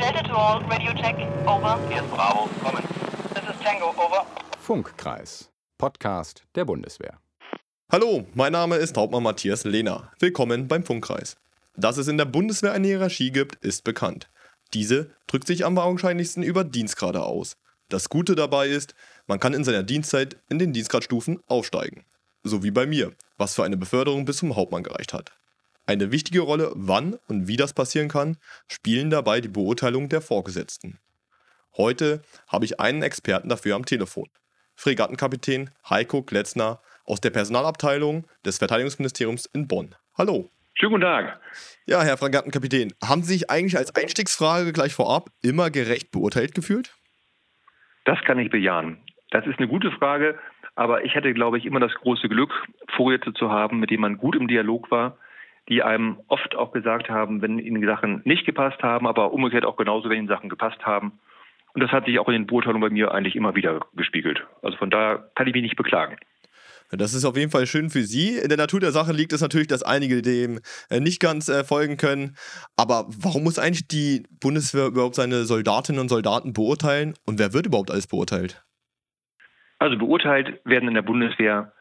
Delta to all, radio check, over. Hier ist Bravo, kommen. This is Tango, over. Funkkreis, Podcast der Bundeswehr. Hallo, mein Name ist Hauptmann Matthias Lehner. Willkommen beim Funkkreis. Dass es in der Bundeswehr eine Hierarchie gibt, ist bekannt. Diese drückt sich am wahrscheinlichsten über Dienstgrade aus. Das Gute dabei ist, man kann in seiner Dienstzeit in den Dienstgradstufen aufsteigen. So wie bei mir, was für eine Beförderung bis zum Hauptmann gereicht hat. Eine wichtige Rolle, wann und wie das passieren kann, spielen dabei die Beurteilungen der Vorgesetzten. Heute habe ich einen Experten dafür am Telefon. Fregattenkapitän Heiko Kletzner aus der Personalabteilung des Verteidigungsministeriums in Bonn. Hallo. Schönen guten Tag. Ja, Herr Fregattenkapitän, haben Sie sich eigentlich als Einstiegsfrage gleich vorab immer gerecht beurteilt gefühlt? Das kann ich bejahen. Das ist eine gute Frage, aber ich hatte, glaube ich, immer das große Glück, Vorräte zu haben, mit denen man gut im Dialog war, die einem oft auch gesagt haben, wenn ihnen Sachen nicht gepasst haben, aber umgekehrt auch genauso, wenn ihnen Sachen gepasst haben. Und das hat sich auch in den Beurteilungen bei mir eigentlich immer wieder gespiegelt. Also von daher kann ich mich nicht beklagen. Das ist auf jeden Fall schön für Sie. In der Natur der Sache liegt es natürlich, dass einige dem äh, nicht ganz äh, folgen können. Aber warum muss eigentlich die Bundeswehr überhaupt seine Soldatinnen und Soldaten beurteilen? Und wer wird überhaupt alles beurteilt? Also beurteilt werden in der Bundeswehr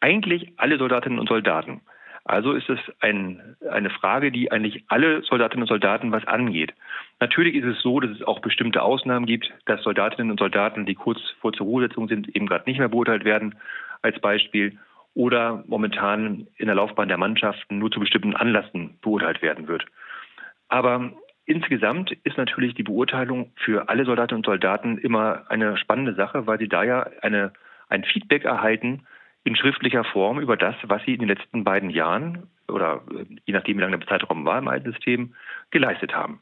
eigentlich alle Soldatinnen und Soldaten. Also ist es ein, eine Frage, die eigentlich alle Soldatinnen und Soldaten was angeht. Natürlich ist es so, dass es auch bestimmte Ausnahmen gibt, dass Soldatinnen und Soldaten, die kurz vor zur Ruhesetzung sind, eben gerade nicht mehr beurteilt werden, als Beispiel, oder momentan in der Laufbahn der Mannschaften nur zu bestimmten Anlassen beurteilt werden wird. Aber insgesamt ist natürlich die Beurteilung für alle Soldatinnen und Soldaten immer eine spannende Sache, weil sie da ja eine, ein Feedback erhalten, in schriftlicher Form über das, was sie in den letzten beiden Jahren oder äh, je nachdem, wie lange der Zeitraum war im alten System, geleistet haben.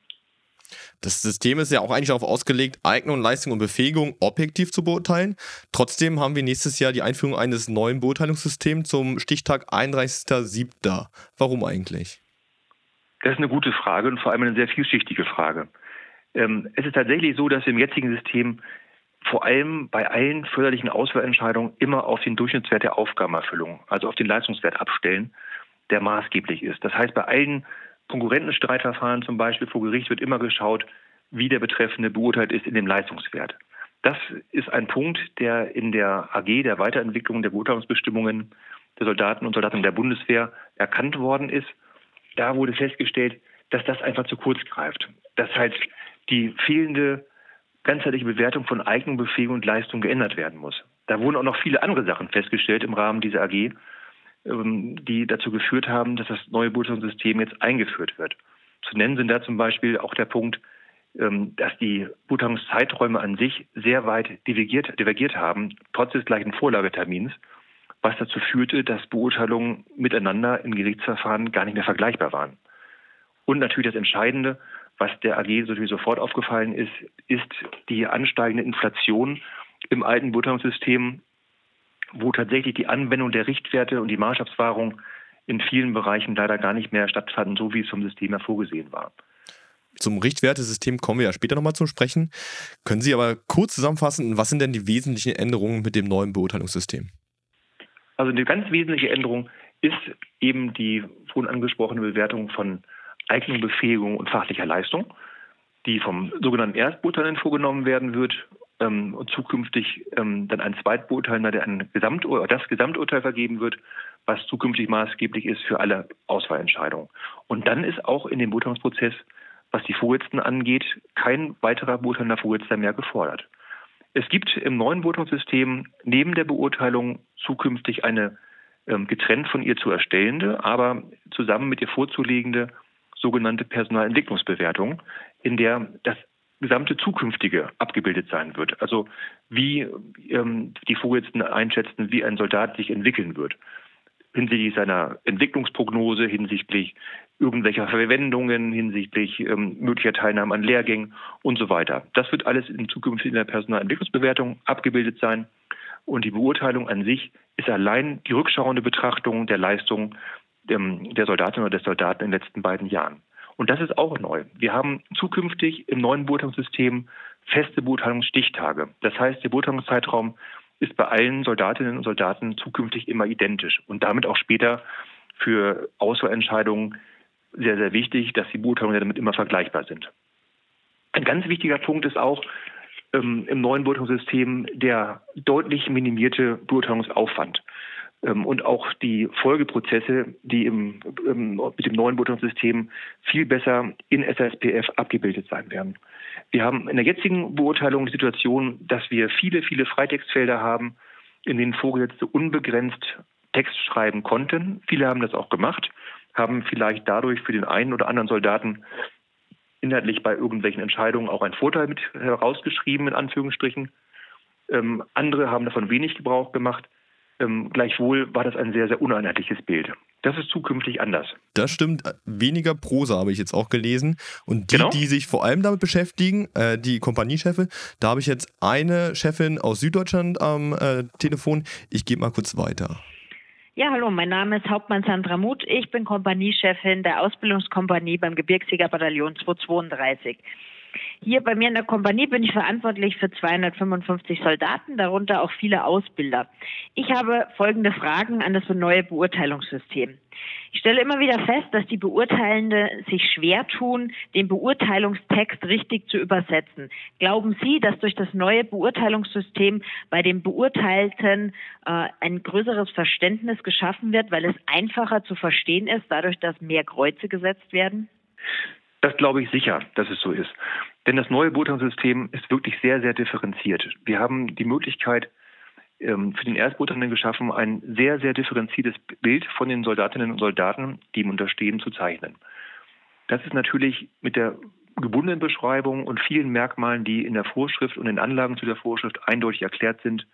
Das System ist ja auch eigentlich darauf ausgelegt, Eignung, Leistung und Befähigung objektiv zu beurteilen. Trotzdem haben wir nächstes Jahr die Einführung eines neuen Beurteilungssystems zum Stichtag 31.07. Warum eigentlich? Das ist eine gute Frage und vor allem eine sehr vielschichtige Frage. Ähm, es ist tatsächlich so, dass wir im jetzigen System vor allem bei allen förderlichen Auswahlentscheidungen immer auf den Durchschnittswert der Aufgabenerfüllung, also auf den Leistungswert abstellen, der maßgeblich ist. Das heißt, bei allen Konkurrentenstreitverfahren zum Beispiel vor Gericht wird immer geschaut, wie der Betreffende beurteilt ist in dem Leistungswert. Das ist ein Punkt, der in der AG, der Weiterentwicklung der Beurteilungsbestimmungen der Soldaten und Soldatinnen der Bundeswehr erkannt worden ist. Da wurde festgestellt, dass das einfach zu kurz greift. Dass halt die fehlende ganzheitliche Bewertung von Eignung, Befähigung und Leistung geändert werden muss. Da wurden auch noch viele andere Sachen festgestellt im Rahmen dieser AG, ähm, die dazu geführt haben, dass das neue Beurteilungssystem jetzt eingeführt wird. Zu nennen sind da zum Beispiel auch der Punkt, ähm, dass die Beurteilungszeiträume an sich sehr weit divergiert, divergiert haben, trotz des gleichen Vorlagetermins, was dazu führte, dass Beurteilungen miteinander in Gerichtsverfahren gar nicht mehr vergleichbar waren. Und natürlich das Entscheidende, was der AG natürlich sofort aufgefallen ist, ist die ansteigende Inflation im alten Beurteilungssystem, wo tatsächlich die Anwendung der Richtwerte und die Maßstabswahrung in vielen Bereichen leider gar nicht mehr stattfanden, so wie es vom System ja vorgesehen war. Zum Richtwertesystem kommen wir ja später nochmal zum Sprechen. Können Sie aber kurz zusammenfassen, was sind denn die wesentlichen Änderungen mit dem neuen Beurteilungssystem? Also eine ganz wesentliche Änderung ist eben die vorhin angesprochene Bewertung von Eignung, Befähigung und fachlicher Leistung, die vom sogenannten Erstbeurteilen vorgenommen werden wird ähm, und zukünftig ähm, dann ein Zweitbeurteilender, der ein Gesamtur das Gesamturteil vergeben wird, was zukünftig maßgeblich ist für alle Auswahlentscheidungen. Und dann ist auch in dem Beurteilungsprozess, was die Vorsitzenden angeht, kein weiterer beurteilender Vorsitzender mehr gefordert. Es gibt im neuen Beurteilungssystem neben der Beurteilung zukünftig eine ähm, getrennt von ihr zu erstellende, aber zusammen mit ihr vorzulegende sogenannte Personalentwicklungsbewertung, in der das gesamte Zukünftige abgebildet sein wird. Also wie ähm, die Vorgesetzten einschätzen, wie ein Soldat sich entwickeln wird. Hinsichtlich seiner Entwicklungsprognose, hinsichtlich irgendwelcher Verwendungen, hinsichtlich ähm, möglicher Teilnahme an Lehrgängen und so weiter. Das wird alles in Zukunft in der Personalentwicklungsbewertung abgebildet sein. Und die Beurteilung an sich ist allein die rückschauende Betrachtung der Leistung der Soldatin oder des Soldaten in den letzten beiden Jahren. Und das ist auch neu. Wir haben zukünftig im neuen Beurteilungssystem feste Beurteilungsstichtage. Das heißt, der Beurteilungszeitraum ist bei allen Soldatinnen und Soldaten zukünftig immer identisch und damit auch später für Auswahlentscheidungen sehr, sehr wichtig, dass die Beurteilungen damit immer vergleichbar sind. Ein ganz wichtiger Punkt ist auch ähm, im neuen Beurteilungssystem der deutlich minimierte Beurteilungsaufwand ähm, und auch die Folgeprozesse, die im, im, mit dem neuen Beurteilungssystem viel besser in SSPF abgebildet sein werden. Wir haben in der jetzigen Beurteilung die Situation, dass wir viele, viele Freitextfelder haben, in denen Vorgesetzte unbegrenzt Text schreiben konnten. Viele haben das auch gemacht, haben vielleicht dadurch für den einen oder anderen Soldaten inhaltlich bei irgendwelchen Entscheidungen auch einen Vorteil mit herausgeschrieben, in Anführungsstrichen. Ähm, andere haben davon wenig Gebrauch gemacht. Ähm, gleichwohl war das ein sehr, sehr uneinheitliches Bild. Das ist zukünftig anders. Das stimmt. Weniger Prosa habe ich jetzt auch gelesen. Und die, genau. die sich vor allem damit beschäftigen, äh, die Kompaniechefe, da habe ich jetzt eine Chefin aus Süddeutschland am äh, Telefon. Ich gebe mal kurz weiter. Ja, hallo, mein Name ist Hauptmann Sandra Muth. Ich bin Kompaniechefin der Ausbildungskompanie beim Gebirgsjägerbataillon 232. Hier bei mir in der Kompanie bin ich verantwortlich für 255 Soldaten, darunter auch viele Ausbilder. Ich habe folgende Fragen an das neue Beurteilungssystem. Ich stelle immer wieder fest, dass die Beurteilende sich schwer tun, den Beurteilungstext richtig zu übersetzen. Glauben Sie, dass durch das neue Beurteilungssystem bei den Beurteilten äh, ein größeres Verständnis geschaffen wird, weil es einfacher zu verstehen ist, dadurch, dass mehr Kreuze gesetzt werden? Das glaube ich sicher, dass es so ist. Denn das neue Beurteilungssystem ist wirklich sehr, sehr differenziert. Wir haben die Möglichkeit, ähm, für den Erstbeurteilenden geschaffen, ein sehr, sehr differenziertes Bild von den Soldatinnen und Soldaten, die ihm unterstehen, zu zeichnen. Das ist natürlich mit der gebundenen Beschreibung und vielen Merkmalen, die in der Vorschrift und in Anlagen zu der Vorschrift eindeutig erklärt sind,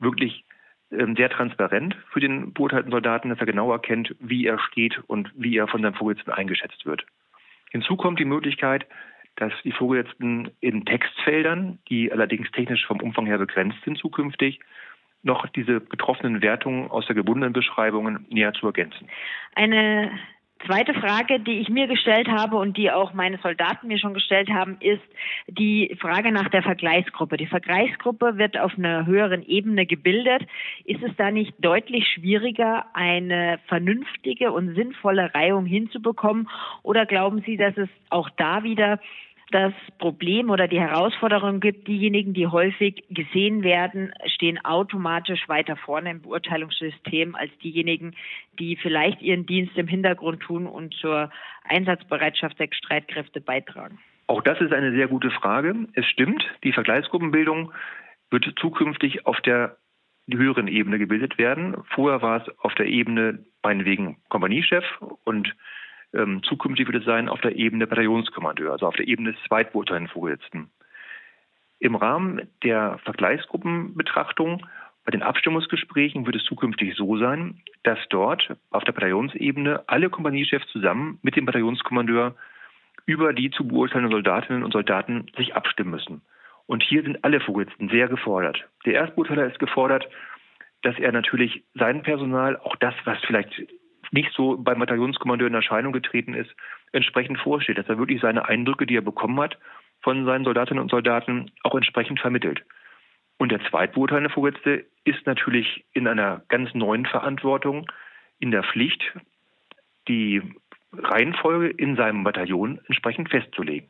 wirklich ähm, sehr transparent für den beurteilten Soldaten, dass er genau erkennt, wie er steht und wie er von seinem Vorgesetzten eingeschätzt wird. Hinzu kommt die Möglichkeit, dass die Vorgesetzten in Textfeldern, die allerdings technisch vom Umfang her begrenzt sind zukünftig, noch diese getroffenen Wertungen aus der gebundenen Beschreibungen näher zu ergänzen. Eine zweite Frage, die ich mir gestellt habe und die auch meine Soldaten mir schon gestellt haben, ist die Frage nach der Vergleichsgruppe. Die Vergleichsgruppe wird auf einer höheren Ebene gebildet. Ist es da nicht deutlich schwieriger, eine vernünftige und sinnvolle Reihung hinzubekommen? Oder glauben Sie, dass es auch da wieder das Problem oder die Herausforderung gibt, diejenigen, die häufig gesehen werden, stehen automatisch weiter vorne im Beurteilungssystem als diejenigen, die vielleicht ihren Dienst im Hintergrund tun und zur Einsatzbereitschaft der Streitkräfte beitragen. Auch das ist eine sehr gute Frage. Es stimmt, die Vergleichsgruppenbildung wird zukünftig auf der höheren Ebene gebildet werden. Vorher war es auf der Ebene meinetwegen Kompaniechef und ähm, zukünftig wird es sein auf der Ebene Bataillonskommandeur, also auf der Ebene des zweitbeurteilenden Vorgesetzten. Im Rahmen der Vergleichsgruppenbetrachtung bei den Abstimmungsgesprächen wird es zukünftig so sein, dass dort auf der Bataillonsebene alle Kompaniechefs zusammen mit dem Bataillonskommandeur über die zu beurteilenden Soldatinnen und Soldaten sich abstimmen müssen. Und hier sind alle Vorgesetzten sehr gefordert. Der Erstbeurteiler ist gefordert, dass er natürlich sein Personal, auch das, was vielleicht nicht so beim Bataillonskommandeur in Erscheinung getreten ist, entsprechend vorsteht, dass er wirklich seine Eindrücke, die er bekommen hat, von seinen Soldatinnen und Soldaten auch entsprechend vermittelt. Und der zweitbeurteilende Vorgesetzte ist natürlich in einer ganz neuen Verantwortung in der Pflicht, die Reihenfolge in seinem Bataillon entsprechend festzulegen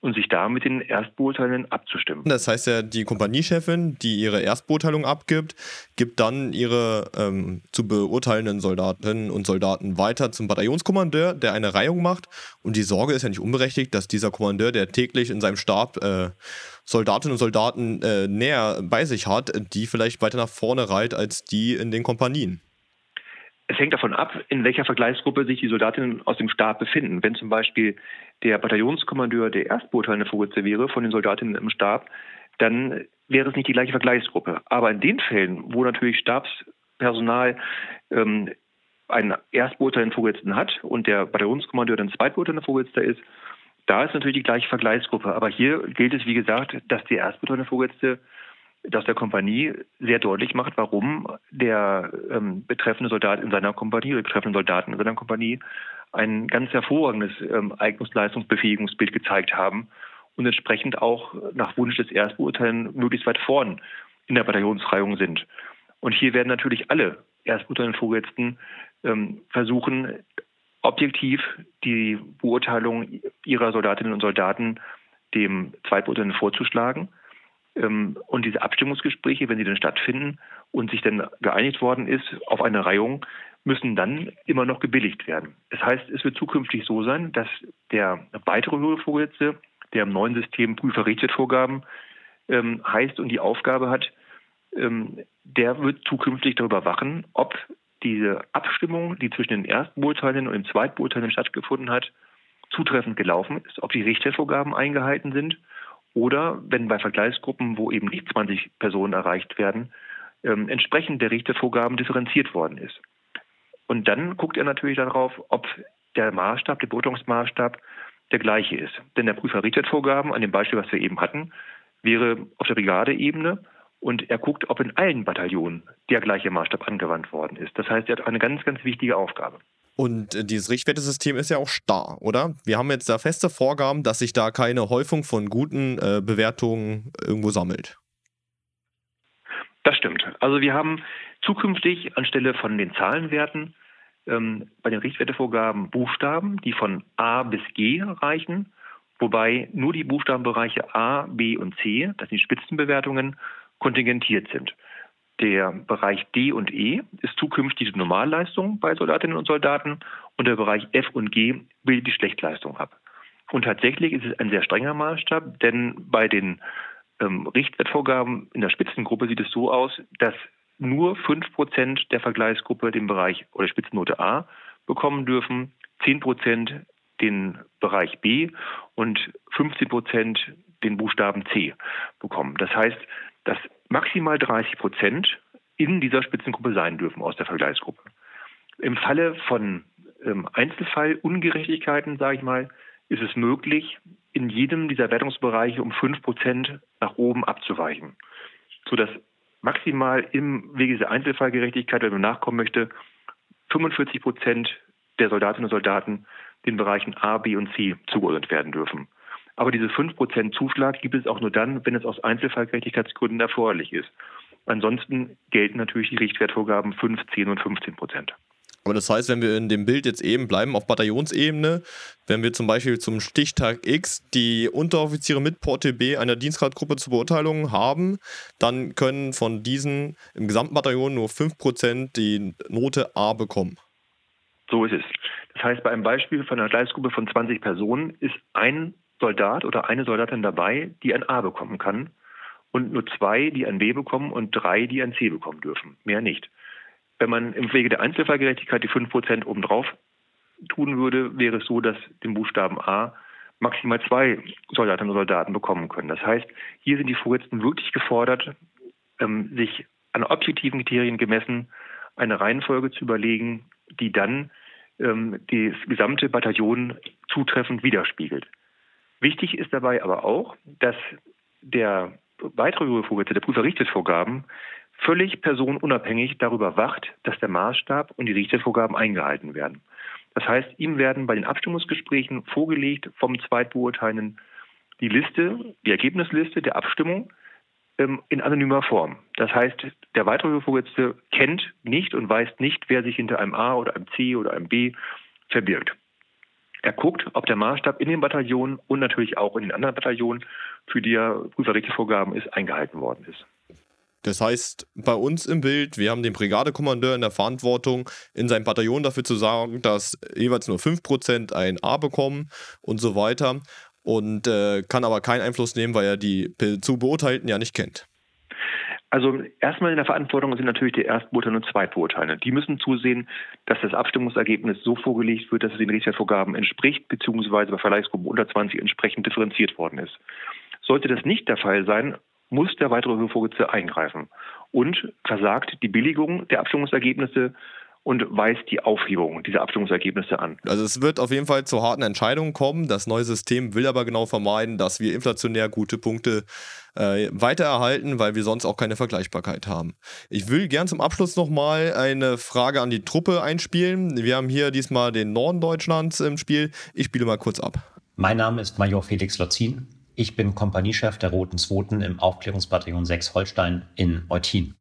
und sich da mit den Erstbeurteilenden abzustimmen. Das heißt ja, die Kompaniechefin, die ihre Erstbeurteilung abgibt, gibt dann ihre ähm, zu beurteilenden Soldatinnen und Soldaten weiter zum Bataillonskommandeur, der eine Reihung macht. Und die Sorge ist ja nicht unberechtigt, dass dieser Kommandeur, der täglich in seinem Stab äh, Soldatinnen und Soldaten äh, näher bei sich hat, die vielleicht weiter nach vorne reiht als die in den Kompanien. Es hängt davon ab, in welcher Vergleichsgruppe sich die Soldatinnen aus dem Stab befinden. Wenn zum Beispiel der Bataillonskommandeur der erstbeurteilende Vorgesetzte wäre von den Soldatinnen im Stab, dann wäre es nicht die gleiche Vergleichsgruppe. Aber in den Fällen, wo natürlich Stabspersonal ähm, einen erstbeurteilenden Vorgesetzten hat und der Bataillonskommandeur dann zweitbeurteilender Vorgesetzter ist, da ist natürlich die gleiche Vergleichsgruppe. Aber hier gilt es, wie gesagt, dass der erstbeurteilende Vorgesetzte dass der Kompanie sehr deutlich macht, warum der ähm, betreffende Soldat in seiner Kompanie, oder betreffende Soldaten in seiner Kompanie ein ganz hervorragendes ähm, Eignungsleistungsbefähigungsbild gezeigt haben und entsprechend auch nach Wunsch des Erstbeurteilens möglichst weit vorn in der Bataillonsreihung sind. Und hier werden natürlich alle erstbeurteilenden Vorgesetzten ähm, versuchen, objektiv die Beurteilung ihrer Soldatinnen und Soldaten dem Zweitbeurteilenden vorzuschlagen. Ähm, und diese Abstimmungsgespräche, wenn sie dann stattfinden und sich dann geeinigt worden ist auf eine Reihung, müssen dann immer noch gebilligt werden. Das heißt, es wird zukünftig so sein, dass der weitere höhere Vorgesetzte, der im neuen System Prüferrichtetvorgaben ähm, heißt und die Aufgabe hat, ähm, der wird zukünftig darüber wachen, ob diese Abstimmung, die zwischen den Erstbeurteilenden und dem Zweitbeurteilenden stattgefunden hat, zutreffend gelaufen ist, ob die Richtvorgaben eingehalten sind oder wenn bei Vergleichsgruppen, wo eben nicht 20 Personen erreicht werden, ähm, entsprechend der Richtervorgaben differenziert worden ist. Und dann guckt er natürlich darauf, ob der Maßstab, der Beurteilungsmaßstab der gleiche ist. Denn der Prüfer Richtervorgaben, an dem Beispiel, was wir eben hatten, wäre auf der Brigadeebene und er guckt, ob in allen Bataillonen der gleiche Maßstab angewandt worden ist. Das heißt, er hat eine ganz, ganz wichtige Aufgabe. Und äh, dieses Richtwertesystem ist ja auch starr, oder? Wir haben jetzt da feste Vorgaben, dass sich da keine Häufung von guten äh, Bewertungen irgendwo sammelt. Das stimmt. Also wir haben zukünftig anstelle von den Zahlenwerten ähm, bei den Richtwertevorgaben Buchstaben, die von A bis G reichen, wobei nur die Buchstabenbereiche A, B und C, das sind die Spitzenbewertungen, kontingentiert sind. Der Bereich D und E ist zukünftig die Normalleistung bei Soldatinnen und Soldaten und der Bereich F und G bildet die Schlechtleistung ab. Und tatsächlich ist es ein sehr strenger Maßstab, denn bei den ähm, Richtwertvorgaben in der Spitzengruppe sieht es so aus, dass nur 5% der Vergleichsgruppe den Bereich oder Spitzennote A bekommen dürfen, 10% den Bereich B und 15% den Buchstaben C bekommen. Das heißt, dass maximal 30 Prozent in dieser Spitzengruppe sein dürfen aus der Vergleichsgruppe. Im Falle von ähm, Einzelfallungerechtigkeiten, sage ich mal, ist es möglich, in jedem dieser Wertungsbereiche um 5 Prozent nach oben abzuweichen, sodass maximal im Wege dieser Einzelfallgerechtigkeit, wenn man nachkommen möchte, 45 Prozent der Soldatinnen und Soldaten den Bereichen A, B und C zugeordnet werden dürfen. Aber diese 5% Zuschlag gibt es auch nur dann, wenn es aus Einzelfallgerechtigkeitsgründen erforderlich ist. Ansonsten gelten natürlich die Richtwertvorgaben 5, 10 und 15 Prozent. Aber das heißt, wenn wir in dem Bild jetzt eben bleiben, auf Bataillonsebene, wenn wir zum Beispiel zum Stichtag X die Unteroffiziere mit Porte B einer Dienstgradgruppe zur Beurteilung haben, dann können von diesen im gesamten Bataillon nur 5% die Note A bekommen. So ist es. Das heißt, bei einem Beispiel von einer Gleisgruppe von 20 Personen ist ein Soldat oder eine Soldatin dabei, die ein A bekommen kann und nur zwei, die ein B bekommen und drei, die ein C bekommen dürfen. Mehr nicht. Wenn man im Wege der Einzelfallgerechtigkeit die 5% obendrauf tun würde, wäre es so, dass den Buchstaben A maximal zwei Soldatinnen und Soldaten bekommen können. Das heißt, hier sind die Vorgesetzten wirklich gefordert, ähm, sich an objektiven Kriterien gemessen eine Reihenfolge zu überlegen, die dann ähm, das gesamte Bataillon zutreffend widerspiegelt. Wichtig ist dabei aber auch, dass der weitere Vorgesetzte, der Prüfer Richtungsvorgaben, völlig personenunabhängig darüber wacht, dass der Maßstab und die Richtungsvorgaben eingehalten werden. Das heißt, ihm werden bei den Abstimmungsgesprächen vorgelegt vom Zweitbeurteilenden die Liste, die Ergebnisliste der Abstimmung ähm, in anonymer Form. Das heißt, der weitere Vorgesetzte kennt nicht und weiß nicht, wer sich hinter einem A oder einem C oder einem B verbirgt. Er guckt, ob der Maßstab in den Bataillonen und natürlich auch in den anderen Bataillonen, für die er Prüferrichtvorgaben ist, eingehalten worden ist. Das heißt, bei uns im Bild, wir haben den Brigadekommandeur in der Verantwortung, in seinem Bataillon dafür zu sagen, dass jeweils nur 5% ein A bekommen und so weiter. Und äh, kann aber keinen Einfluss nehmen, weil er die zu Beurteilten ja nicht kennt. Also erstmal in der Verantwortung sind natürlich die Erstbeurteilenden und Zweitbeurteilenden. Die müssen zusehen, dass das Abstimmungsergebnis so vorgelegt wird, dass es den Richtwertvorgaben entspricht, beziehungsweise bei Verleihsgruppen unter 20 entsprechend differenziert worden ist. Sollte das nicht der Fall sein, muss der weitere Vorgesetzte eingreifen und versagt die Billigung der Abstimmungsergebnisse und weist die Aufhebung dieser Abstimmungsergebnisse an. Also es wird auf jeden Fall zu harten Entscheidungen kommen. Das neue System will aber genau vermeiden, dass wir inflationär gute Punkte äh, weitererhalten, weil wir sonst auch keine Vergleichbarkeit haben. Ich will gern zum Abschluss nochmal eine Frage an die Truppe einspielen. Wir haben hier diesmal den Norden Deutschlands im Spiel. Ich spiele mal kurz ab. Mein Name ist Major Felix Lotzin. Ich bin Kompaniechef der Roten Zwoten im Aufklärungsbataillon 6 Holstein in Eutin.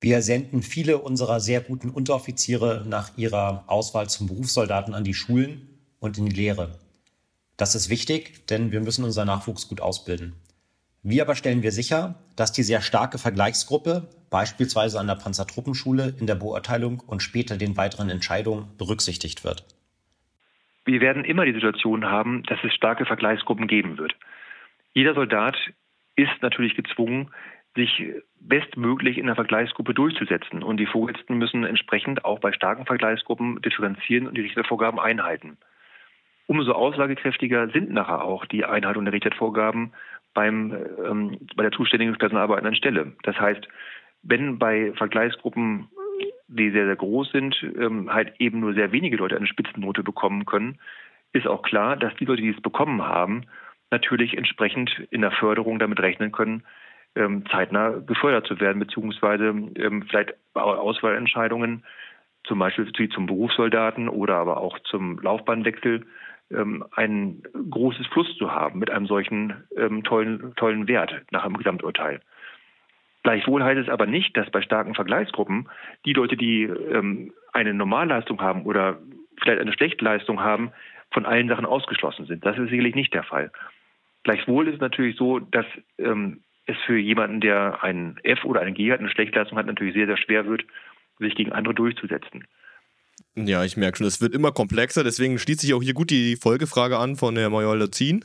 Wir senden viele unserer sehr guten Unteroffiziere nach ihrer Auswahl zum Berufssoldaten an die Schulen und in die Lehre. Das ist wichtig, denn wir müssen unseren Nachwuchs gut ausbilden. Wie aber stellen wir sicher, dass die sehr starke Vergleichsgruppe, beispielsweise an der Panzertruppenschule, in der Beurteilung und später den weiteren Entscheidungen berücksichtigt wird? Wir werden immer die Situation haben, dass es starke Vergleichsgruppen geben wird. Jeder Soldat ist natürlich gezwungen, sich bestmöglich in der Vergleichsgruppe durchzusetzen. Und die Vorgesetzten müssen entsprechend auch bei starken Vergleichsgruppen differenzieren und die Richtervorgaben einhalten. Umso aussagekräftiger sind nachher auch die Einhaltung der Richtwertvorgaben beim, ähm, bei der zuständigen personalbearbeitenden Stelle. Das heißt, wenn bei Vergleichsgruppen, die sehr, sehr groß sind, ähm, halt eben nur sehr wenige Leute eine Spitzennote bekommen können, ist auch klar, dass die Leute, die es bekommen haben, natürlich entsprechend in der Förderung damit rechnen können, ähm, zeitnah befördert zu werden, beziehungsweise ähm, vielleicht Auswahlentscheidungen, zum Beispiel zum Berufssoldaten oder aber auch zum Laufbahnwechsel, ähm, ein großes Plus zu haben mit einem solchen tollen, tollen Wert nach einem Gesamturteil. Gleichwohl heißt es aber nicht, dass bei starken Vergleichsgruppen die Leute, die eine Normalleistung haben oder vielleicht eine Schlechtleistung haben, von allen Sachen ausgeschlossen sind. Das ist sicherlich nicht der Fall. Gleichwohl ist es natürlich so, dass ähm, es für jemanden, der einen F oder einen G hat, eine Schlechtleistung hat, natürlich sehr, sehr schwer wird, sich gegen andere durchzusetzen. Ja, ich merke schon, es wird immer komplexer, deswegen schließt sich auch hier gut die Folgefrage an von der Major Lazin.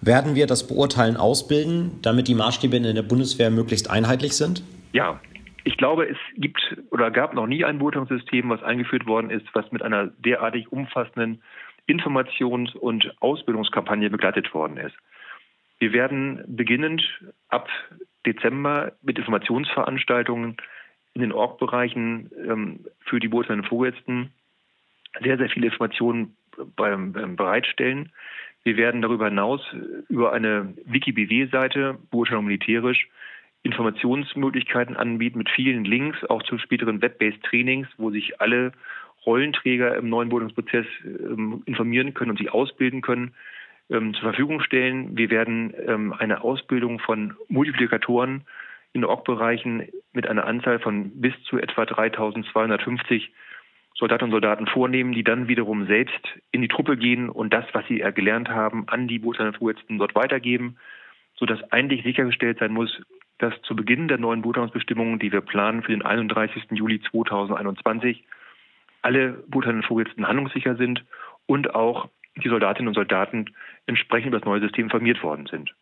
Werden wir das Beurteilen ausbilden, damit die Maßstäbe in der Bundeswehr möglichst einheitlich sind? Ja, ich glaube, es gibt oder gab noch nie ein Beurteilungssystem, was eingeführt worden ist, was mit einer derartig umfassenden Informations- und Ausbildungskampagne begleitet worden ist. Wir werden beginnend ab Dezember mit Informationsveranstaltungen in den Org-Bereichen ähm, für die beurteilenden Vorgesetzten sehr, sehr viele Informationen beim, beim bereitstellen. Wir werden darüber hinaus über eine Wiki-BW-Seite, Beurteilung militärisch, Informationsmöglichkeiten anbieten mit vielen Links, auch zu späteren Web-based Trainings, wo sich alle Rollenträger im neuen Beurteilungsprozess ähm, informieren können und sich ausbilden können ähm, zur Verfügung stellen. Wir werden ähm, eine Ausbildung von Multiplikatoren in OG-Bereichen mit einer Anzahl von bis zu etwa 3250 Soldatinnen und Soldaten vornehmen, die dann wiederum selbst in die Truppe gehen und das, was sie gelernt haben, an die Botschaftervorgesetzten dort weitergeben, sodass eigentlich sichergestellt sein muss, dass zu Beginn der neuen Boothandelsbestimmungen, die wir planen für den 31. Juli 2021, alle Boothandelsvorgesetzten handlungssicher sind und auch die Soldatinnen und Soldaten entsprechend über das neue System informiert worden sind.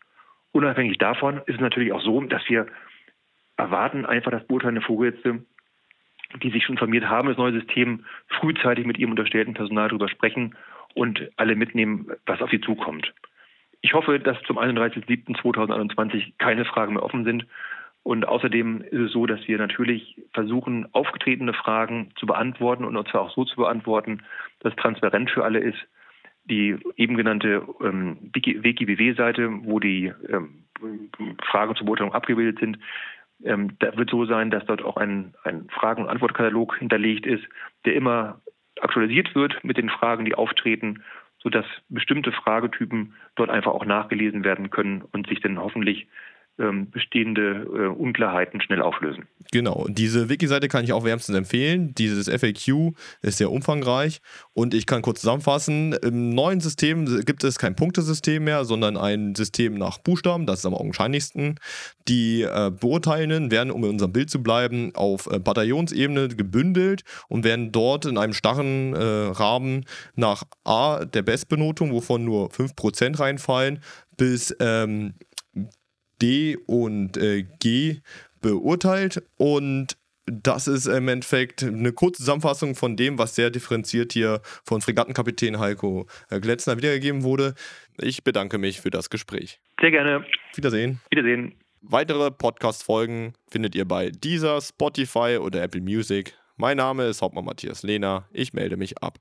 Unabhängig davon ist es natürlich auch so, dass wir erwarten einfach, dass beurteilende Vorgesetzte, die sich schon informiert haben, das neue System frühzeitig mit ihrem unterstellten Personal darüber sprechen und alle mitnehmen, was auf sie zukommt. Ich hoffe, dass zum 31.07.2021 keine Fragen mehr offen sind. Und außerdem ist es so, dass wir natürlich versuchen, aufgetretene Fragen zu beantworten und zwar auch so zu beantworten, dass transparent für alle ist die eben genannte ähm, WGBW-Seite, wo die ähm, Fragen zur Beurteilung abgebildet sind, ähm, da wird so sein, dass dort auch ein, ein Fragen- und Antwortkatalog hinterlegt ist, der immer aktualisiert wird mit den Fragen, die auftreten, sodass bestimmte Fragetypen dort einfach auch nachgelesen werden können und sich dann hoffentlich bestehende äh, Unklarheiten schnell auflösen. Genau, diese Wiki-Seite kann ich auch wärmstens empfehlen. Dieses FAQ ist sehr umfangreich und ich kann kurz zusammenfassen, im neuen System gibt es kein Punktesystem mehr, sondern ein System nach Buchstaben, das ist am augenscheinlichsten. Die äh, Beurteilenden werden, um in unserem Bild zu bleiben, auf äh, Bataillonsebene gebündelt und werden dort in einem starren äh, Rahmen nach A der Bestbenotung, wovon nur 5% reinfallen, bis ähm, D und äh, G beurteilt und das ist im Endeffekt eine kurze Zusammenfassung von dem, was sehr differenziert hier von Fregattenkapitän Heiko äh, Gletzner wiedergegeben wurde. Ich bedanke mich für das Gespräch. Sehr gerne. Wiedersehen. Wiedersehen. Weitere Podcast-Folgen findet ihr bei dieser, Spotify oder Apple Music. Mein Name ist Hauptmann Matthias Lehner. Ich melde mich ab.